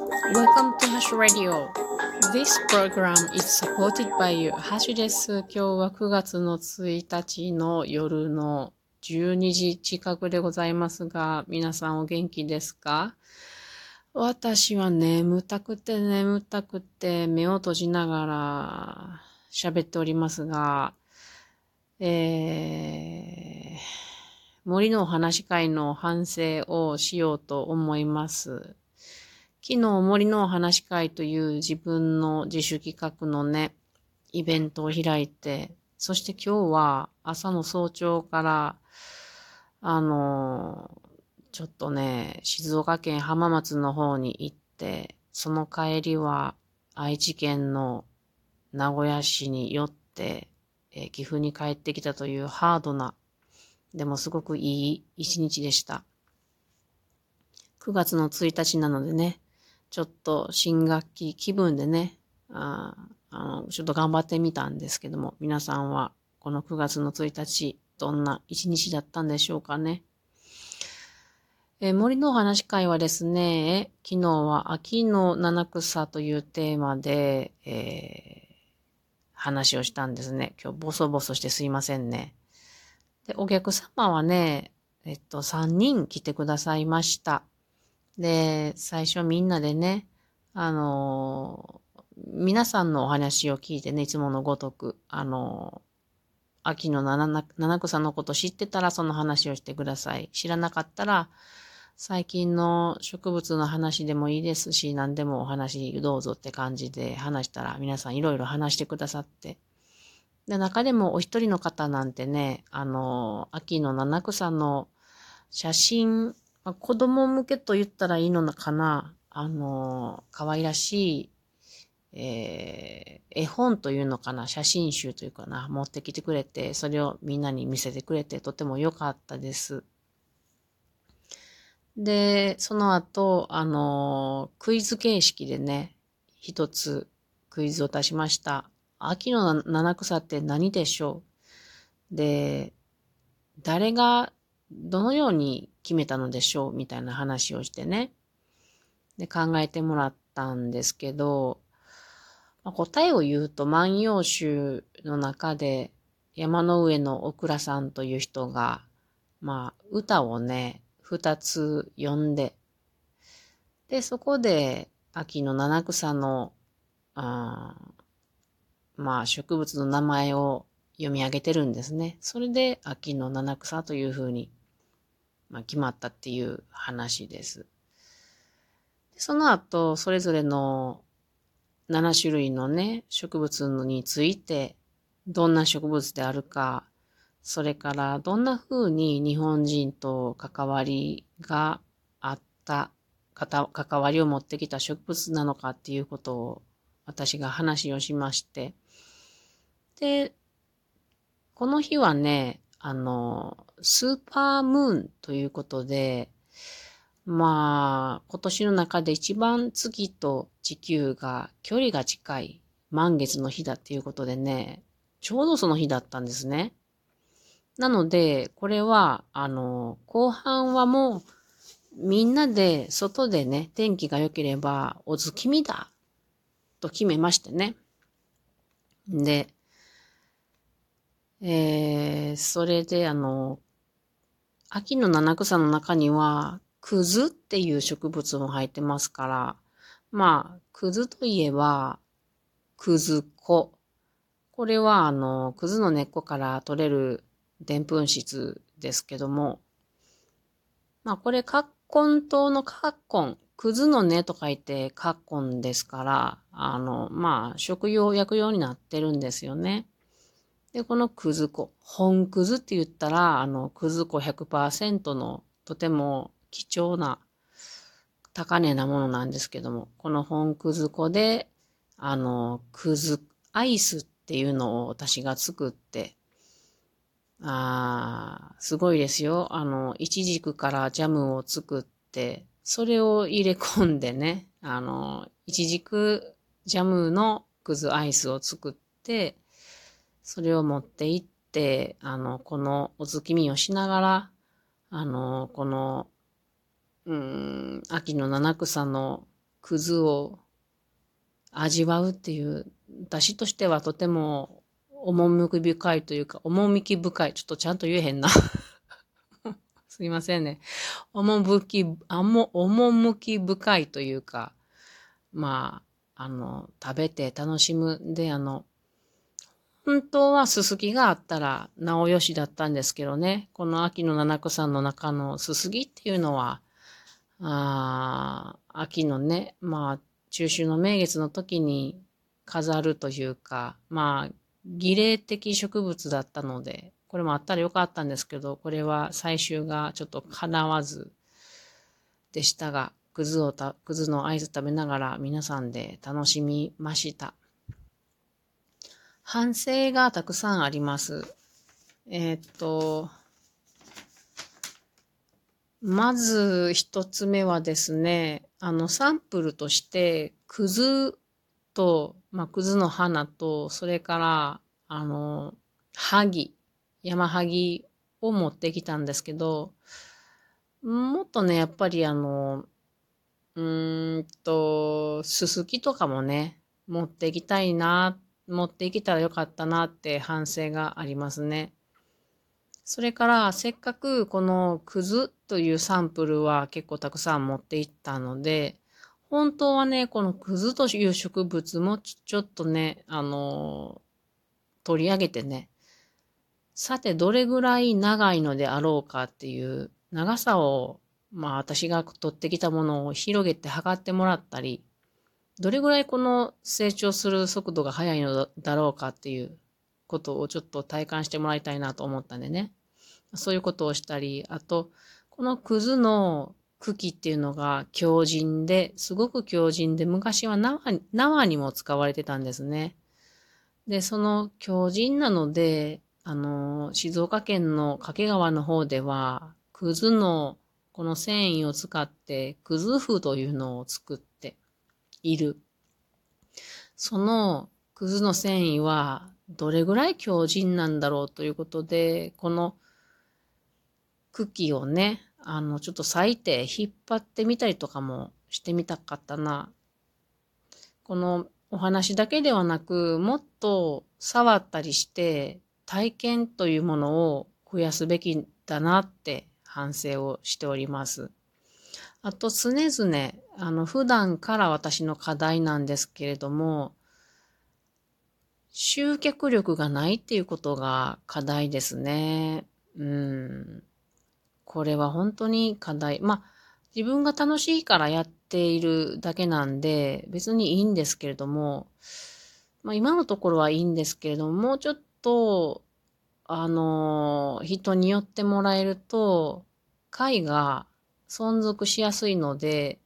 Welcome to Hash Radio. This program is supported by you. ハッシュです。今日は9月の1日の夜の12時近くでございますが、皆さんお元気ですか？私は眠たくて眠たくて目を閉じながら喋っておりますが、えー、森のお話会の反省をしようと思います。昨日森のお話会という自分の自主企画のね、イベントを開いて、そして今日は朝の早朝から、あの、ちょっとね、静岡県浜松の方に行って、その帰りは愛知県の名古屋市に寄って、え、岐阜に帰ってきたというハードな、でもすごくいい一日でした。9月の1日なのでね、ちょっと新学期気分でね、ああの、ちょっと頑張ってみたんですけども、皆さんはこの9月の1日、どんな一日だったんでしょうかね。え、森のお話会はですね、昨日は秋の七草というテーマで、えー、話をしたんですね。今日ボソボソしてすいませんね。で、お客様はね、えっと、3人来てくださいました。で、最初みんなでね、あの、皆さんのお話を聞いてね、いつものごとく、あの、秋の七七草のこと知ってたらその話をしてください。知らなかったら、最近の植物の話でもいいですし、何でもお話どうぞって感じで話したら皆さんいろいろ話してくださって。で、中でもお一人の方なんてね、あの、秋の七草の写真まあ、子供向けと言ったらいいのかな。あの、可愛らしい、えー、絵本というのかな、写真集というかな、持ってきてくれて、それをみんなに見せてくれて、とても良かったです。で、その後、あの、クイズ形式でね、一つクイズを出しました。秋の七草って何でしょう？で、誰がどのように決めたのでしょうみたいな話をしてね。で、考えてもらったんですけど、まあ、答えを言うと万葉集の中で山の上のオクラさんという人が、まあ、歌をね、二つ読んで、で、そこで秋の七草の、あまあ、植物の名前を読み上げてるんですね。それで秋の七草というふうにまあ、決まったっていう話です。その後、それぞれの7種類のね、植物について、どんな植物であるか、それからどんな風に日本人と関わりがあった、関わりを持ってきた植物なのかっていうことを私が話をしまして、で、この日はね、あの、スーパームーンということで、まあ、今年の中で一番月と地球が距離が近い満月の日だっていうことでね、ちょうどその日だったんですね。なので、これは、あの、後半はもう、みんなで外でね、天気が良ければ、お月見だと決めましてね。で、えー、それであの、秋の七草の中には、くずっていう植物も入ってますから、まあ、くずといえば、くず粉。これは、あの、くずの根っこから取れるでんぷん質ですけども、まあ、これ、カッコン糖のカッコン、くずの根と書いてカッコンですから、あの、まあ、食用、薬用になってるんですよね。で、このくず粉。本くずって言ったら、あの、くず粉100%のとても貴重な高値なものなんですけども、この本くず粉で、あの、くずアイスっていうのを私が作って、あー、すごいですよ。あの、いちじくからジャムを作って、それを入れ込んでね、あの、いちじくジャムのくずアイスを作って、それを持って行って、あの、このお月見をしながら、あの、この、うん、秋の七草のくずを味わうっていう、私としてはとても趣深いというか、趣深い。ちょっとちゃんと言えへんな すいませんね。趣、あも、趣深いというか、まあ、あの、食べて楽しむ。で、あの、本当はすすきがあったらなおよしだったんですけどね。この秋の七草の中のすすぎっていうのは、あ秋のね、まあ、中秋の名月の時に飾るというか、まあ、儀礼的植物だったので、これもあったらよかったんですけど、これは最終がちょっと叶わずでしたが、くずをた、くずの合図食べながら皆さんで楽しみました。反省がたくさんあります。えー、っと、まず一つ目はですね、あのサンプルとして、くずと、まあ、くずの花と、それから、あの、萩、山萩を持ってきたんですけど、もっとね、やっぱりあの、うーんと、すすきとかもね、持っていきたいな、持っていけたらよかったなって反省がありますね。それから、せっかくこのくずというサンプルは結構たくさん持っていったので、本当はね、このクズという植物もちょっとね、あの取り上げてね、さてどれぐらい長いのであろうかっていう長さを、まあ私が取ってきたものを広げて測ってもらったり、どれぐらいこの成長する速度が速いのだろうかっていうことをちょっと体感してもらいたいなと思ったんでね。そういうことをしたり、あと、このクズの茎っていうのが強靭で、すごく強靭で、昔は縄縄にも使われてたんですね。で、その強靭なので、あの、静岡県の掛川の方では、くずのこの繊維を使って、くず風というのを作っている。そのくずの繊維はどれぐらい強靭なんだろうということで、この茎をね、あの、ちょっと裂いて引っ張ってみたりとかもしてみたかったな。このお話だけではなく、もっと触ったりして体験というものを増やすべきだなって反省をしております。あと常々、あの、普段から私の課題なんですけれども、集客力がないっていうことが課題ですね。うん。これは本当に課題。まあ、自分が楽しいからやっているだけなんで、別にいいんですけれども、まあ今のところはいいんですけれども、もうちょっと、あの、人によってもらえると、会が存続しやすいので、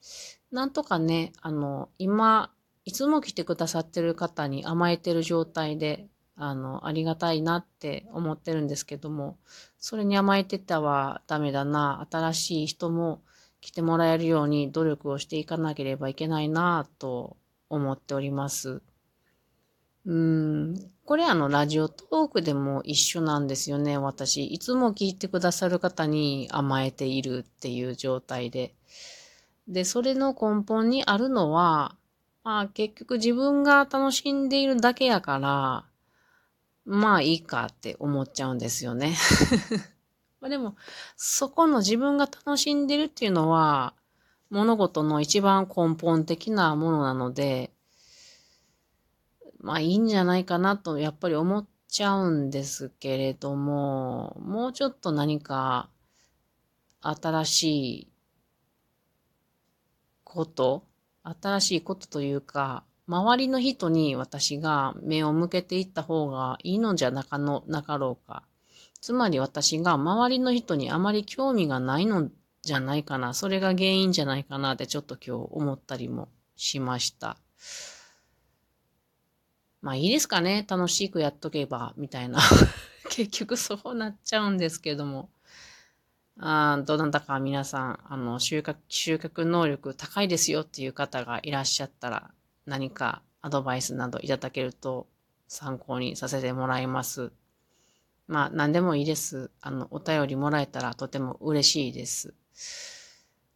なんとかね、あの、今、いつも来てくださってる方に甘えてる状態で、あの、ありがたいなって思ってるんですけども、それに甘えてたはダメだな、新しい人も来てもらえるように努力をしていかなければいけないなと思っております。うん、これあの、ラジオトークでも一緒なんですよね、私。いつも聞いてくださる方に甘えているっていう状態で。で、それの根本にあるのは、まあ結局自分が楽しんでいるだけやから、まあいいかって思っちゃうんですよね。まあでも、そこの自分が楽しんでるっていうのは、物事の一番根本的なものなので、まあいいんじゃないかなとやっぱり思っちゃうんですけれども、もうちょっと何か新しいこと、新しいことというか、周りの人に私が目を向けていった方がいいのじゃなかの、なかろうか。つまり私が周りの人にあまり興味がないのじゃないかな。それが原因じゃないかなってちょっと今日思ったりもしました。まあいいですかね。楽しくやっとけば、みたいな。結局そうなっちゃうんですけども。あどうなたか皆さん、あの、収穫、収穫能力高いですよっていう方がいらっしゃったら、何かアドバイスなどいただけると参考にさせてもらいます。まあ、何でもいいです。あの、お便りもらえたらとても嬉しいです。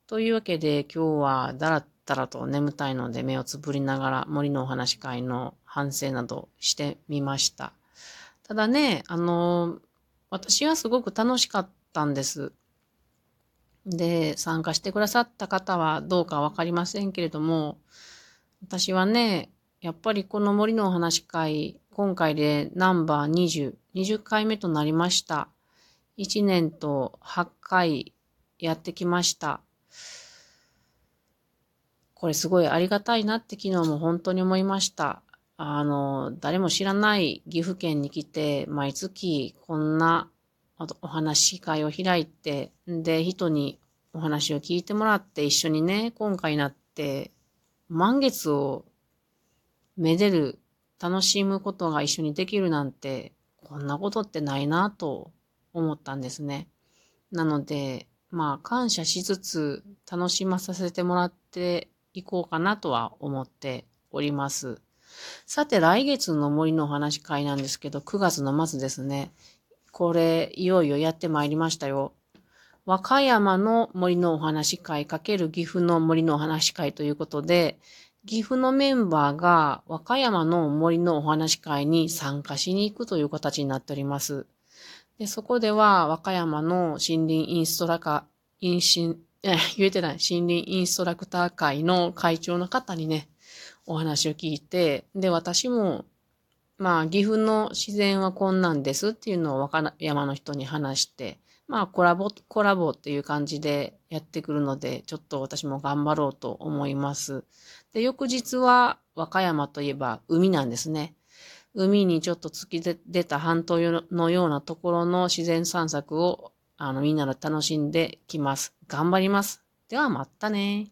というわけで今日はだらったらと眠たいので目をつぶりながら森のお話会の反省などしてみました。ただね、あの、私はすごく楽しかったんです。で、参加してくださった方はどうかわかりませんけれども、私はね、やっぱりこの森のお話会、今回でナンバー20、20回目となりました。1年と8回やってきました。これすごいありがたいなって昨日も本当に思いました。あの、誰も知らない岐阜県に来て、毎月こんなお話会を開いて、で、人にお話を聞いてもらって一緒にね、今回になって満月をめでる、楽しむことが一緒にできるなんて、こんなことってないなと思ったんですね。なので、まあ感謝しつつ楽しまさせてもらっていこうかなとは思っております。さて来月の森のお話会なんですけど、9月の末ですね。これ、いよいよやってまいりましたよ。和歌山の森のお話会×岐阜の森のお話会ということで、岐阜のメンバーが和歌山の森のお話会に参加しに行くという形になっております。でそこでは和歌山の森林インストラカ、インシン、え、言えてない、森林インストラクター会の会長の方にね、お話を聞いて、で、私も、まあ、岐阜の自然はこんなんですっていうのを和歌山の人に話して、まあ、コラボ、コラボっていう感じでやってくるので、ちょっと私も頑張ろうと思います。で、翌日は和歌山といえば海なんですね。海にちょっと突き出た半島のようなところの自然散策を、あの、みんなで楽しんできます。頑張ります。では、またね